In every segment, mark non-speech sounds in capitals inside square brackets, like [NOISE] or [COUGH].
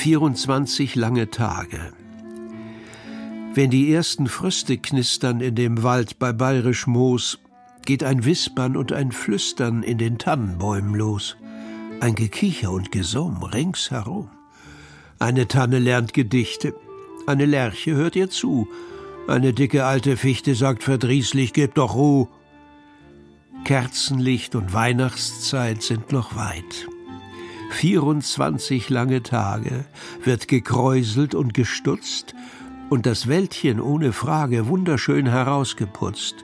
24 lange Tage. Wenn die ersten Fröste knistern in dem Wald bei Bayerisch Moos, geht ein Wispern und ein Flüstern in den Tannenbäumen los. Ein Gekicher und Gesumm ringsherum. Eine Tanne lernt Gedichte, eine Lerche hört ihr zu, eine dicke alte Fichte sagt verdrießlich, gebt doch Ruh. Kerzenlicht und Weihnachtszeit sind noch weit. 24 lange Tage wird gekräuselt und gestutzt und das Wäldchen ohne Frage wunderschön herausgeputzt.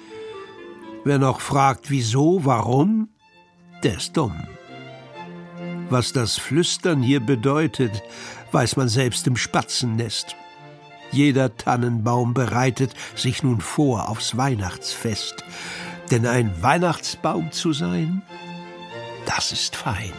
Wer noch fragt, wieso, warum, der ist dumm. Was das Flüstern hier bedeutet, weiß man selbst im Spatzennest. Jeder Tannenbaum bereitet sich nun vor aufs Weihnachtsfest. Denn ein Weihnachtsbaum zu sein, das ist fein.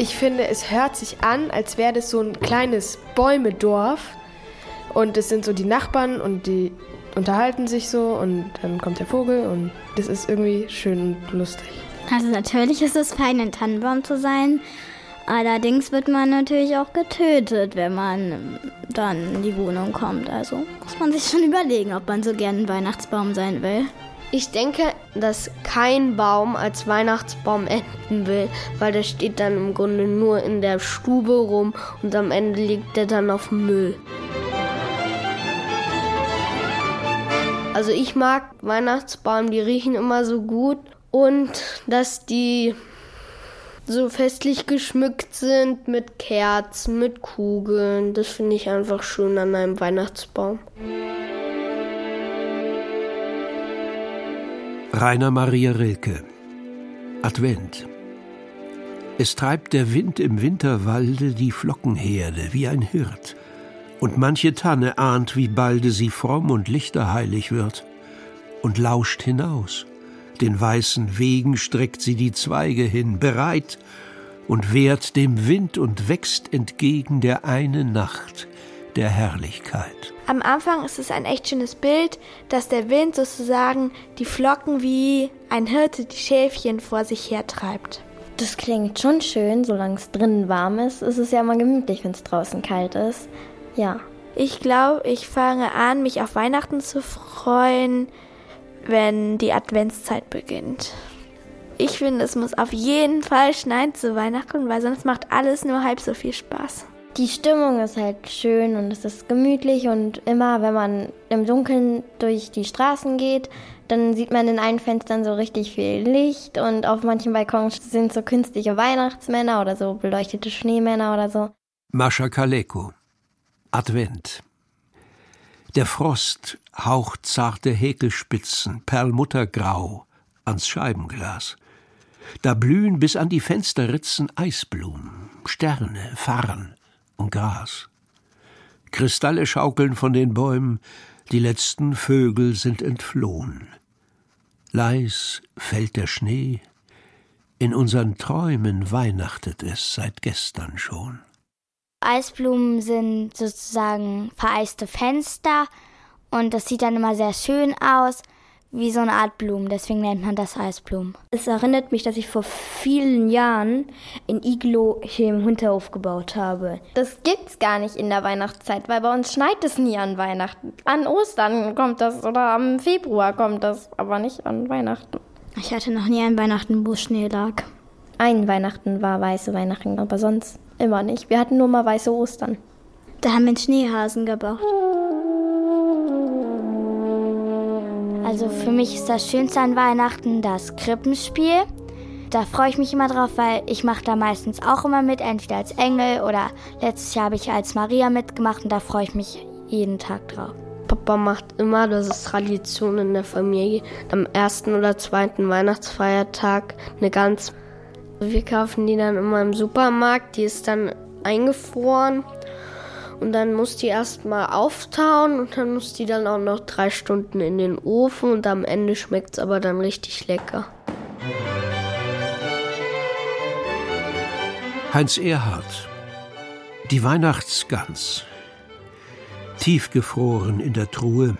Ich finde, es hört sich an, als wäre das so ein kleines Bäumedorf. Und es sind so die Nachbarn und die unterhalten sich so und dann kommt der Vogel und das ist irgendwie schön und lustig. Also natürlich ist es fein, ein Tannenbaum zu sein. Allerdings wird man natürlich auch getötet, wenn man dann in die Wohnung kommt. Also muss man sich schon überlegen, ob man so gern ein Weihnachtsbaum sein will. Ich denke, dass kein Baum als Weihnachtsbaum enden will, weil der steht dann im Grunde nur in der Stube rum und am Ende liegt der dann auf Müll. Also ich mag Weihnachtsbaum, die riechen immer so gut und dass die so festlich geschmückt sind mit Kerzen, mit Kugeln. Das finde ich einfach schön an einem Weihnachtsbaum. Rainer Maria Rilke. Advent. Es treibt der Wind im Winterwalde die Flockenherde wie ein Hirt, und manche Tanne ahnt, wie balde sie fromm und lichterheilig wird, und lauscht hinaus. Den weißen Wegen streckt sie die Zweige hin, bereit, und wehrt dem Wind und wächst entgegen der eine Nacht der Herrlichkeit. Am Anfang ist es ein echt schönes Bild, dass der Wind sozusagen die Flocken wie ein Hirte die Schäfchen vor sich hertreibt. Das klingt schon schön, solange es drinnen warm ist. Es ist ja mal gemütlich, wenn es draußen kalt ist. Ja. Ich glaube, ich fange an, mich auf Weihnachten zu freuen, wenn die Adventszeit beginnt. Ich finde, es muss auf jeden Fall schneien zu Weihnachten, weil sonst macht alles nur halb so viel Spaß. Die Stimmung ist halt schön und es ist gemütlich und immer, wenn man im Dunkeln durch die Straßen geht, dann sieht man in allen Fenstern so richtig viel Licht und auf manchen Balkons sind so künstliche Weihnachtsmänner oder so beleuchtete Schneemänner oder so. Mascha Kaleko Advent Der Frost haucht zarte Häkelspitzen, perlmuttergrau, ans Scheibenglas. Da blühen bis an die Fensterritzen Eisblumen, Sterne, Farren, und Gras. Kristalle schaukeln von den Bäumen, die letzten Vögel sind entflohen. Leis fällt der Schnee, in unseren Träumen weihnachtet es seit gestern schon. Eisblumen sind sozusagen vereiste Fenster und das sieht dann immer sehr schön aus wie so eine Art Blumen, deswegen nennt man das Eisblumen. Es erinnert mich, dass ich vor vielen Jahren ein Iglo hier im Hinterhof gebaut habe. Das gibt's gar nicht in der Weihnachtszeit, weil bei uns schneit es nie an Weihnachten. An Ostern kommt das oder am Februar kommt das, aber nicht an Weihnachten. Ich hatte noch nie einen Weihnachten, wo Schnee lag. Ein Weihnachten war weiße Weihnachten, aber sonst immer nicht. Wir hatten nur mal weiße Ostern. Da haben wir einen Schneehasen gebaut. Also für mich ist das Schönste an Weihnachten das Krippenspiel. Da freue ich mich immer drauf, weil ich mache da meistens auch immer mit, entweder als Engel oder letztes Jahr habe ich als Maria mitgemacht und da freue ich mich jeden Tag drauf. Papa macht immer, das ist Tradition in der Familie, am ersten oder zweiten Weihnachtsfeiertag eine Gans. Wir kaufen die dann immer im Supermarkt, die ist dann eingefroren und dann muss die erstmal auftauen und dann muss die dann auch noch drei Stunden in den Ofen und am Ende schmeckt es aber dann richtig lecker. Heinz Erhardt Die Weihnachtsgans Tiefgefroren in der Truhe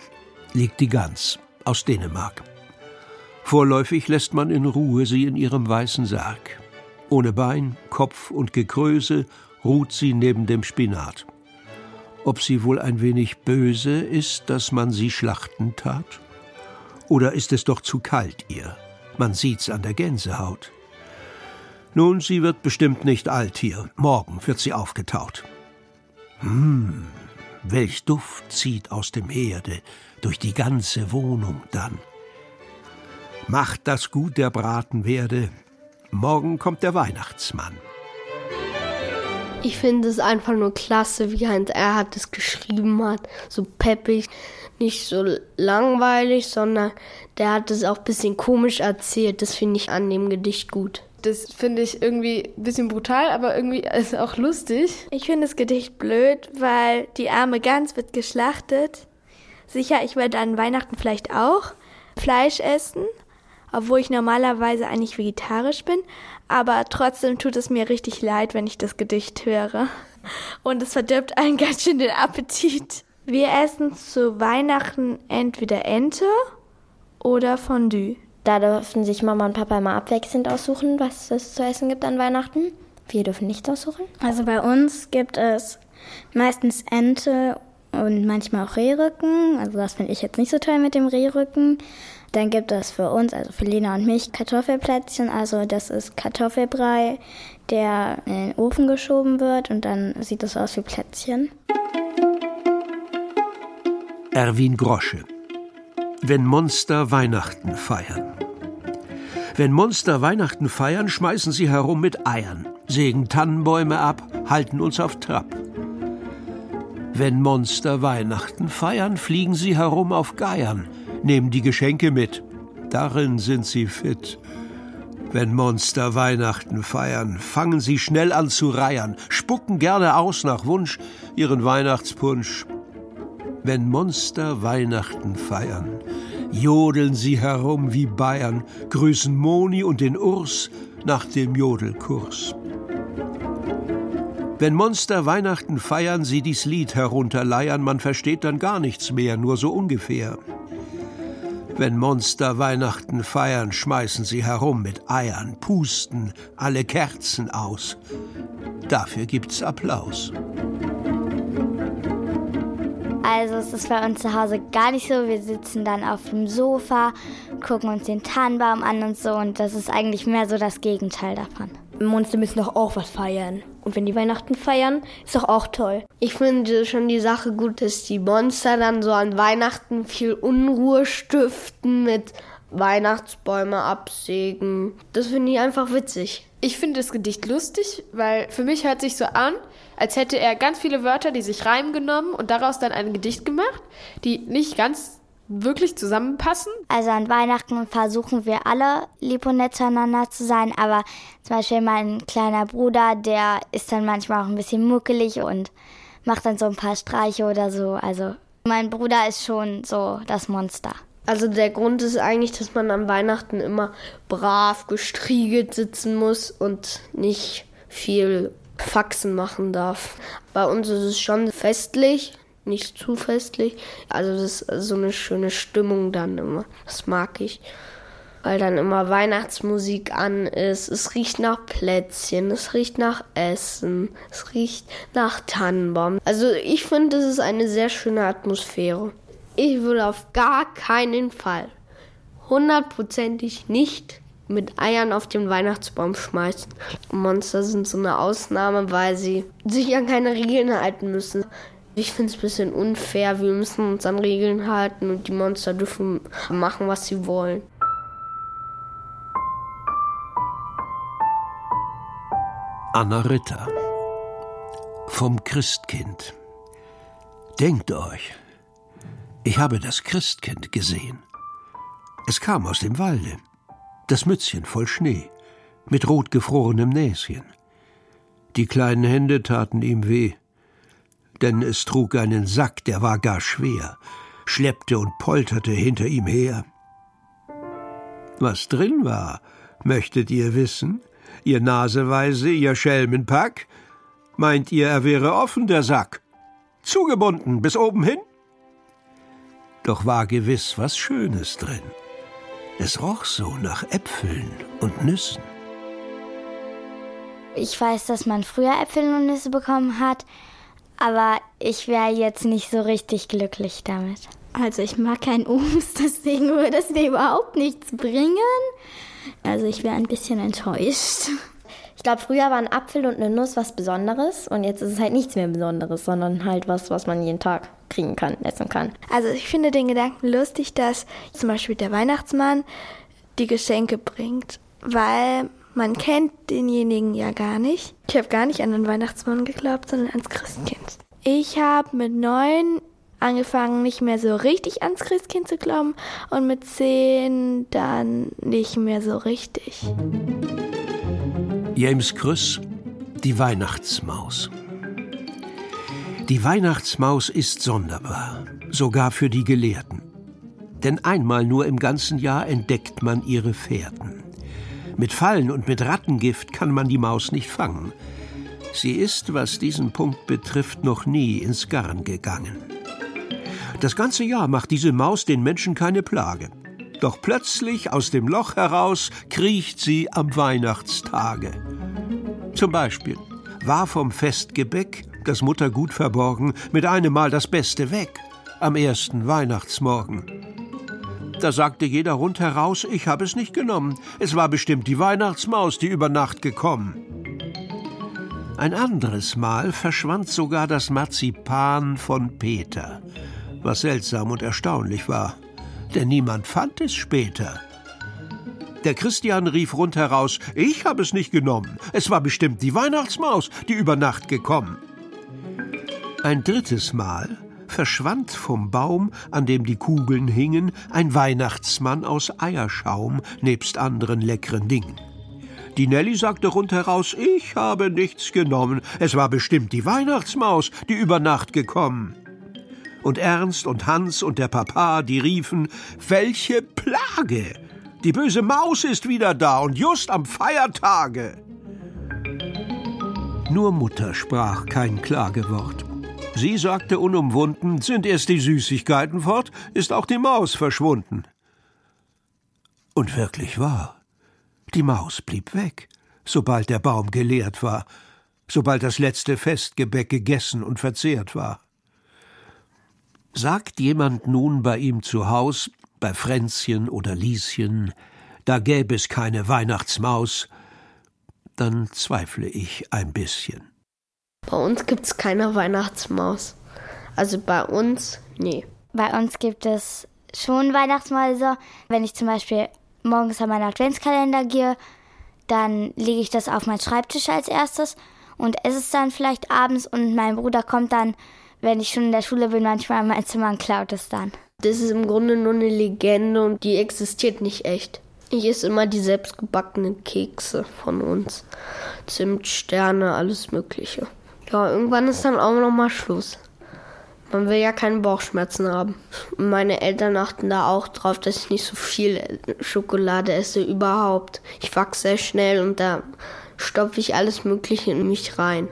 liegt die Gans aus Dänemark. Vorläufig lässt man in Ruhe sie in ihrem weißen Sarg. Ohne Bein, Kopf und Gekröse ruht sie neben dem Spinat. Ob sie wohl ein wenig böse ist, dass man sie schlachten tat? Oder ist es doch zu kalt ihr? Man sieht's an der Gänsehaut. Nun, sie wird bestimmt nicht alt hier. Morgen wird sie aufgetaut. Hm, welch Duft zieht aus dem Herde durch die ganze Wohnung dann. Macht das gut der Braten werde, morgen kommt der Weihnachtsmann. Ich finde es einfach nur klasse, wie Heinz Erhardt es geschrieben hat. So peppig, nicht so langweilig, sondern der hat es auch ein bisschen komisch erzählt. Das finde ich an dem Gedicht gut. Das finde ich irgendwie ein bisschen brutal, aber irgendwie ist auch lustig. Ich finde das Gedicht blöd, weil die arme Gans wird geschlachtet. Sicher, ich werde an Weihnachten vielleicht auch Fleisch essen, obwohl ich normalerweise eigentlich vegetarisch bin. Aber trotzdem tut es mir richtig leid, wenn ich das Gedicht höre. Und es verdirbt einen [LAUGHS] ganz schön den Appetit. Wir essen zu Weihnachten entweder Ente oder Fondue. Da dürfen sich Mama und Papa immer abwechselnd aussuchen, was es zu essen gibt an Weihnachten. Wir dürfen nichts aussuchen. Also bei uns gibt es meistens Ente und manchmal auch Rehrücken. Also das finde ich jetzt nicht so toll mit dem Rehrücken. Dann gibt es für uns, also für Lena und mich, Kartoffelplätzchen. Also das ist Kartoffelbrei, der in den Ofen geschoben wird und dann sieht es aus wie Plätzchen. Erwin Grosche wenn Monster Weihnachten feiern. Wenn Monster Weihnachten feiern, schmeißen sie herum mit Eiern, sägen Tannenbäume ab, halten uns auf Trab. Wenn Monster Weihnachten feiern, fliegen sie herum auf Geiern, nehmen die Geschenke mit. Darin sind sie fit. Wenn Monster Weihnachten feiern, fangen sie schnell an zu reiern, spucken gerne aus nach Wunsch ihren Weihnachtspunsch. Wenn Monster Weihnachten feiern, jodeln sie herum wie Bayern, grüßen Moni und den Urs nach dem Jodelkurs. Wenn Monster Weihnachten feiern, sie dies Lied herunterleiern, man versteht dann gar nichts mehr, nur so ungefähr. Wenn Monster Weihnachten feiern, schmeißen sie herum mit Eiern, pusten alle Kerzen aus. Dafür gibt's Applaus. Also es ist bei uns zu Hause gar nicht so. Wir sitzen dann auf dem Sofa, gucken uns den Tannenbaum an und so. Und das ist eigentlich mehr so das Gegenteil davon. Monster müssen doch auch was feiern. Und wenn die Weihnachten feiern, ist doch auch toll. Ich finde schon die Sache gut, dass die Monster dann so an Weihnachten viel Unruhe stiften mit Weihnachtsbäume absägen. Das finde ich einfach witzig. Ich finde das Gedicht lustig, weil für mich hört sich so an, als hätte er ganz viele Wörter, die sich reimen genommen und daraus dann ein Gedicht gemacht, die nicht ganz wirklich zusammenpassen. Also an Weihnachten versuchen wir alle lieb und nett zueinander zu sein, aber zum Beispiel mein kleiner Bruder, der ist dann manchmal auch ein bisschen muckelig und macht dann so ein paar Streiche oder so. Also mein Bruder ist schon so das Monster. Also der Grund ist eigentlich, dass man an Weihnachten immer brav gestriegelt sitzen muss und nicht viel Faxen machen darf. Bei uns ist es schon festlich, nicht zu festlich. Also das ist so eine schöne Stimmung dann immer. Das mag ich. Weil dann immer Weihnachtsmusik an ist. Es riecht nach Plätzchen, es riecht nach Essen, es riecht nach Tannenbaum. Also ich finde, das ist eine sehr schöne Atmosphäre. Ich würde auf gar keinen Fall hundertprozentig nicht mit Eiern auf den Weihnachtsbaum schmeißen. Monster sind so eine Ausnahme, weil sie sich an keine Regeln halten müssen. Ich finde es ein bisschen unfair. Wir müssen uns an Regeln halten und die Monster dürfen machen, was sie wollen. Anna Ritter vom Christkind. Denkt euch, Ich habe das Christkind gesehen. Es kam aus dem Walde, das Mützchen voll Schnee, mit rotgefrorenem Näschen. Die kleinen Hände taten ihm weh, denn es trug einen Sack, der war gar schwer, schleppte und polterte hinter ihm her. Was drin war, möchtet ihr wissen? Ihr Naseweise, ihr Schelmenpack? Meint ihr, er wäre offen, der Sack? Zugebunden bis oben hin? Doch war gewiss was Schönes drin. Es roch so nach Äpfeln und Nüssen. Ich weiß, dass man früher Äpfel und Nüsse bekommen hat, aber ich wäre jetzt nicht so richtig glücklich damit. Also ich mag keinen Obst, [LAUGHS] deswegen würde es mir überhaupt nichts bringen. Also ich wäre ein bisschen enttäuscht. Ich glaube, früher war ein Apfel und eine Nuss was Besonderes und jetzt ist es halt nichts mehr Besonderes, sondern halt was, was man jeden Tag kriegen kann, essen kann. Also ich finde den Gedanken lustig, dass zum Beispiel der Weihnachtsmann die Geschenke bringt, weil man kennt denjenigen ja gar nicht. Ich habe gar nicht an den Weihnachtsmann geglaubt, sondern ans Christkind. Ich habe mit neun angefangen, nicht mehr so richtig ans Christkind zu glauben und mit zehn dann nicht mehr so richtig. James Krüss, die Weihnachtsmaus. Die Weihnachtsmaus ist sonderbar, sogar für die Gelehrten. Denn einmal nur im ganzen Jahr entdeckt man ihre Fährten. Mit Fallen und mit Rattengift kann man die Maus nicht fangen. Sie ist, was diesen Punkt betrifft, noch nie ins Garn gegangen. Das ganze Jahr macht diese Maus den Menschen keine Plage. Doch plötzlich aus dem Loch heraus kriecht sie am Weihnachtstage. Zum Beispiel war vom Festgebäck, das Mutter gut verborgen, mit einem Mal das Beste weg, am ersten Weihnachtsmorgen. Da sagte jeder rundheraus, ich habe es nicht genommen, es war bestimmt die Weihnachtsmaus, die über Nacht gekommen. Ein anderes Mal verschwand sogar das Marzipan von Peter, was seltsam und erstaunlich war denn niemand fand es später. Der Christian rief rundheraus, ich habe es nicht genommen, es war bestimmt die Weihnachtsmaus, die über Nacht gekommen. Ein drittes Mal verschwand vom Baum, an dem die Kugeln hingen, ein Weihnachtsmann aus Eierschaum nebst anderen leckeren Dingen. Die Nelly sagte rundheraus, ich habe nichts genommen, es war bestimmt die Weihnachtsmaus, die über Nacht gekommen und Ernst und Hans und der Papa, die riefen, welche Plage! Die böse Maus ist wieder da und just am Feiertage. Nur Mutter sprach kein Klagewort. Sie sagte unumwunden, sind erst die Süßigkeiten fort, ist auch die Maus verschwunden. Und wirklich wahr. Die Maus blieb weg, sobald der Baum geleert war, sobald das letzte Festgebäck gegessen und verzehrt war. Sagt jemand nun bei ihm zu Haus, bei Fränzchen oder Lieschen, da gäbe es keine Weihnachtsmaus, dann zweifle ich ein bisschen. Bei uns gibt's keine Weihnachtsmaus. Also bei uns, nee. Bei uns gibt es schon Weihnachtsmäuse. Wenn ich zum Beispiel morgens an meinen Adventskalender gehe, dann lege ich das auf meinen Schreibtisch als erstes und esse es dann vielleicht abends und mein Bruder kommt dann wenn ich schon in der Schule bin, manchmal in mein Zimmer und klaut es dann. Das ist im Grunde nur eine Legende und die existiert nicht echt. Ich esse immer die selbstgebackenen Kekse von uns. Zimtsterne, alles Mögliche. Ja, irgendwann ist dann auch noch mal Schluss. Man will ja keine Bauchschmerzen haben. Meine Eltern achten da auch drauf, dass ich nicht so viel Schokolade esse überhaupt. Ich wachse sehr schnell und da stopfe ich alles Mögliche in mich rein.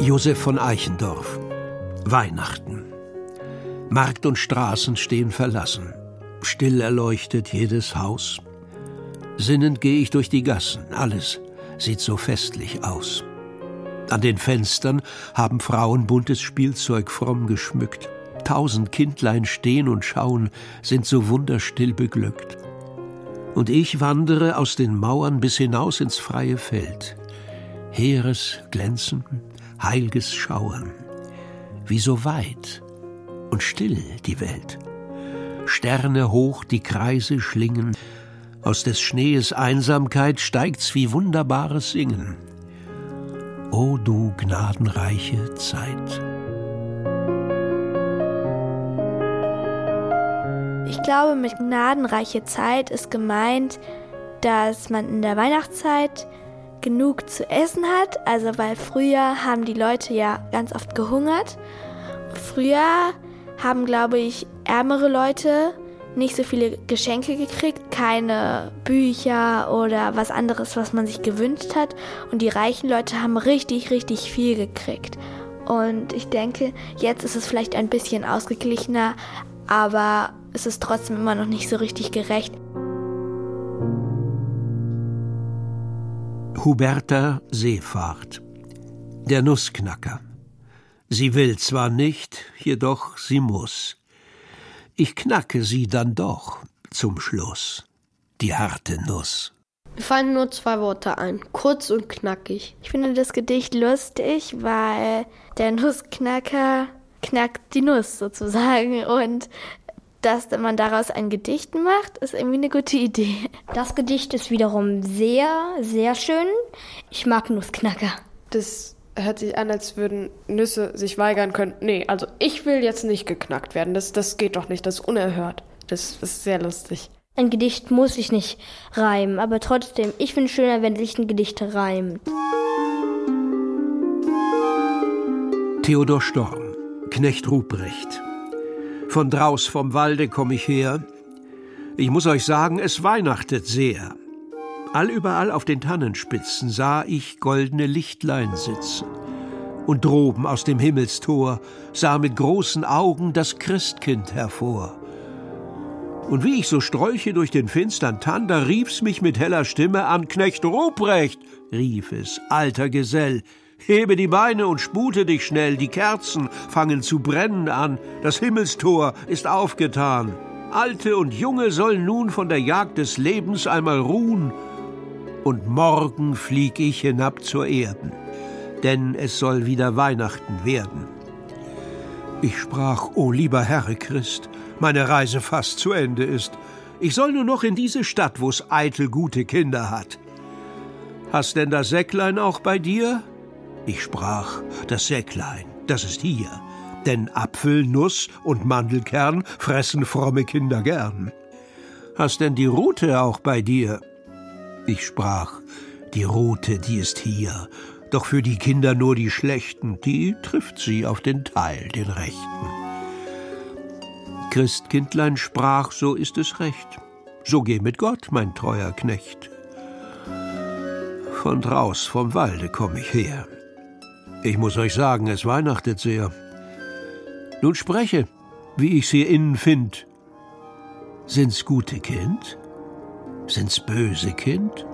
Josef von Eichendorf Weihnachten Markt und Straßen stehen verlassen, still erleuchtet jedes Haus. Sinnend gehe ich durch die Gassen, alles sieht so festlich aus. An den Fenstern haben Frauen buntes Spielzeug fromm geschmückt. Tausend Kindlein stehen und schauen, sind so wunderstill beglückt. Und ich wandere aus den Mauern bis hinaus ins freie Feld. Heeres Glänzen, heilges Schauern, wie so weit und still die Welt. Sterne hoch die Kreise schlingen, aus des Schnees Einsamkeit steigt's wie wunderbares Singen. O du gnadenreiche Zeit. Ich glaube, mit gnadenreiche Zeit ist gemeint, dass man in der Weihnachtszeit genug zu essen hat. Also weil früher haben die Leute ja ganz oft gehungert. Früher haben, glaube ich, ärmere Leute nicht so viele Geschenke gekriegt, keine Bücher oder was anderes, was man sich gewünscht hat. Und die reichen Leute haben richtig, richtig viel gekriegt. Und ich denke, jetzt ist es vielleicht ein bisschen ausgeglichener, aber es ist trotzdem immer noch nicht so richtig gerecht. Huberta Seefahrt Der Nussknacker Sie will zwar nicht, jedoch sie muss. Ich knacke sie dann doch zum Schluss, die harte Nuss. Mir fallen nur zwei Worte ein, kurz und knackig. Ich finde das Gedicht lustig, weil der Nussknacker knackt die Nuss sozusagen und dass man daraus ein Gedicht macht, ist irgendwie eine gute Idee. Das Gedicht ist wiederum sehr, sehr schön. Ich mag Nussknacker. Das hört sich an, als würden Nüsse sich weigern können. Nee, also ich will jetzt nicht geknackt werden. Das, das geht doch nicht. Das ist unerhört. Das, das ist sehr lustig. Ein Gedicht muss sich nicht reimen, aber trotzdem, ich finde es schöner, wenn sich ein Gedicht reimt. Theodor Storm, Knecht Ruprecht. Von draus vom Walde komm ich her. Ich muss euch sagen, es weihnachtet sehr. Allüberall auf den Tannenspitzen sah ich goldene Lichtlein sitzen. Und droben aus dem Himmelstor sah mit großen Augen das Christkind hervor. Und wie ich so strolche durch den finstern Tann, da rief's mich mit heller Stimme an, Knecht Ruprecht, rief es, alter Gesell, hebe die Beine und spute dich schnell, die Kerzen fangen zu brennen an, das Himmelstor ist aufgetan. Alte und Junge sollen nun von der Jagd des Lebens einmal ruhen, und morgen flieg ich hinab zur Erden, denn es soll wieder Weihnachten werden. Ich sprach, o lieber Herr Christ, meine Reise fast zu Ende ist. Ich soll nur noch in diese Stadt, wo's eitel gute Kinder hat. Hast denn das Säcklein auch bei dir? Ich sprach, das Säcklein, das ist hier, denn Apfel, Nuss und Mandelkern fressen fromme Kinder gern. Hast denn die Rute auch bei dir? Ich sprach, die Rute, die ist hier, doch für die Kinder nur die Schlechten, die trifft sie auf den Teil, den Rechten. Christkindlein sprach, so ist es recht, so geh mit Gott, mein treuer Knecht. Von draus vom Walde komm ich her. Ich muss euch sagen, es weihnachtet sehr. Nun spreche, wie ich's hier innen find. Sind's gute Kind? Sind's böse Kind?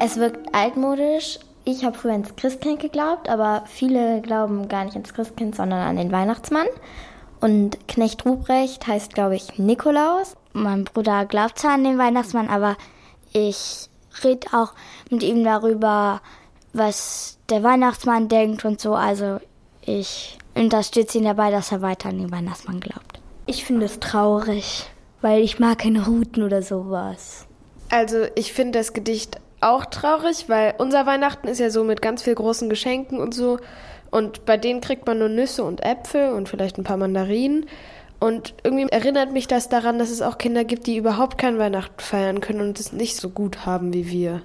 Es wirkt altmodisch. Ich habe früher ins Christkind geglaubt, aber viele glauben gar nicht ins Christkind, sondern an den Weihnachtsmann. Und Knecht Ruprecht heißt, glaube ich, Nikolaus. Mein Bruder glaubt zwar an den Weihnachtsmann, aber ich rede auch mit ihm darüber, was der Weihnachtsmann denkt und so. Also ich unterstütze ihn dabei, dass er weiter an den Weihnachtsmann glaubt. Ich finde es traurig, weil ich mag keine Routen oder sowas. Also ich finde das Gedicht auch traurig, weil unser Weihnachten ist ja so mit ganz viel großen Geschenken und so. Und bei denen kriegt man nur Nüsse und Äpfel und vielleicht ein paar Mandarinen. Und irgendwie erinnert mich das daran, dass es auch Kinder gibt, die überhaupt kein Weihnachten feiern können und es nicht so gut haben wie wir.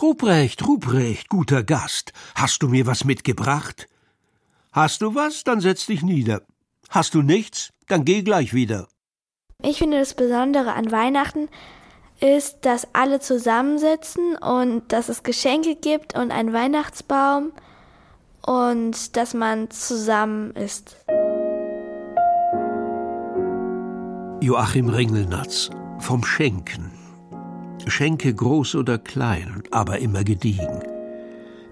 Ruprecht, Ruprecht, guter Gast, hast du mir was mitgebracht? Hast du was, dann setz dich nieder. Hast du nichts, dann geh gleich wieder. Ich finde das Besondere an Weihnachten ist, dass alle zusammensitzen und dass es Geschenke gibt und einen Weihnachtsbaum und dass man zusammen ist. Joachim Ringelnatz vom Schenken. Schenke groß oder klein, aber immer gediegen.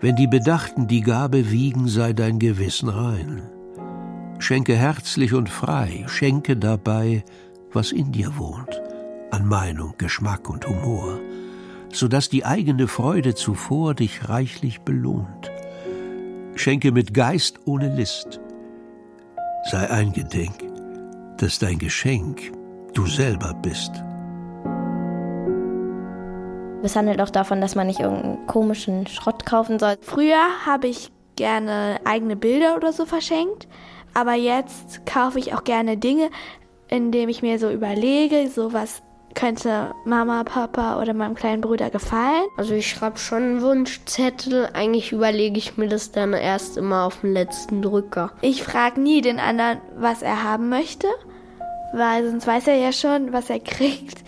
Wenn die Bedachten die Gabe wiegen, sei dein Gewissen rein. Schenke herzlich und frei, schenke dabei, was in dir wohnt, an Meinung, Geschmack und Humor, so dass die eigene Freude zuvor dich reichlich belohnt. Schenke mit Geist ohne List. Sei eingedenk, dass dein Geschenk du selber bist. Es handelt auch davon, dass man nicht irgendeinen komischen Schrott kaufen soll. Früher habe ich gerne eigene Bilder oder so verschenkt, aber jetzt kaufe ich auch gerne Dinge, indem ich mir so überlege, so was könnte Mama, Papa oder meinem kleinen Bruder gefallen. Also ich schreibe schon einen Wunschzettel. Eigentlich überlege ich mir das dann erst immer auf den letzten Drücker. Ich frage nie den anderen, was er haben möchte, weil sonst weiß er ja schon, was er [LAUGHS] kriegt.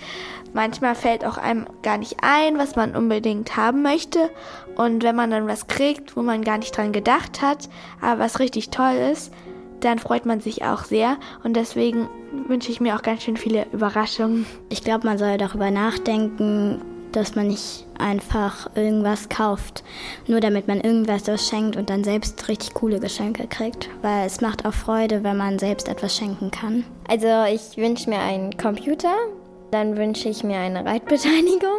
Manchmal fällt auch einem gar nicht ein, was man unbedingt haben möchte. Und wenn man dann was kriegt, wo man gar nicht dran gedacht hat, aber was richtig toll ist, dann freut man sich auch sehr. Und deswegen wünsche ich mir auch ganz schön viele Überraschungen. Ich glaube, man soll darüber nachdenken, dass man nicht einfach irgendwas kauft, nur damit man irgendwas schenkt und dann selbst richtig coole Geschenke kriegt. Weil es macht auch Freude, wenn man selbst etwas schenken kann. Also ich wünsche mir einen Computer, dann wünsche ich mir eine Reitbeteiligung,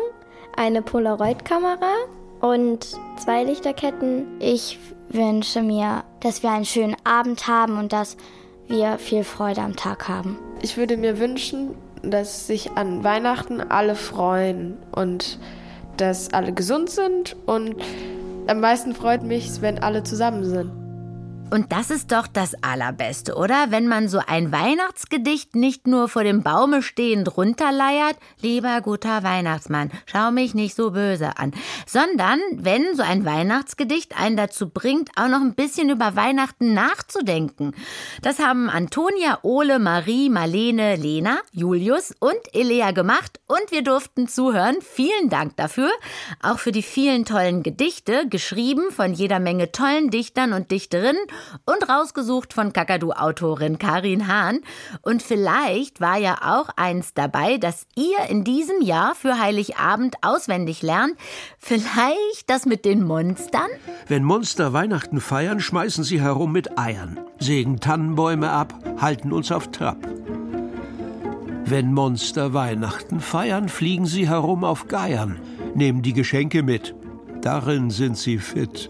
eine Polaroid-Kamera und zwei Lichterketten. Ich wünsche mir, dass wir einen schönen Abend haben und dass wir viel Freude am Tag haben. Ich würde mir wünschen, dass sich an Weihnachten alle freuen und dass alle gesund sind und am meisten freut mich, wenn alle zusammen sind. Und das ist doch das Allerbeste, oder? Wenn man so ein Weihnachtsgedicht nicht nur vor dem Baume stehend runterleiert, lieber guter Weihnachtsmann, schau mich nicht so böse an, sondern wenn so ein Weihnachtsgedicht einen dazu bringt, auch noch ein bisschen über Weihnachten nachzudenken. Das haben Antonia, Ole, Marie, Marlene, Lena, Julius und Elea gemacht und wir durften zuhören. Vielen Dank dafür. Auch für die vielen tollen Gedichte, geschrieben von jeder Menge tollen Dichtern und Dichterinnen und rausgesucht von Kakadu-Autorin Karin Hahn. Und vielleicht war ja auch eins dabei, das ihr in diesem Jahr für Heiligabend auswendig lernt. Vielleicht das mit den Monstern? Wenn Monster Weihnachten feiern, schmeißen sie herum mit Eiern, sägen Tannenbäume ab, halten uns auf Trab. Wenn Monster Weihnachten feiern, fliegen sie herum auf Geiern, nehmen die Geschenke mit. Darin sind sie fit.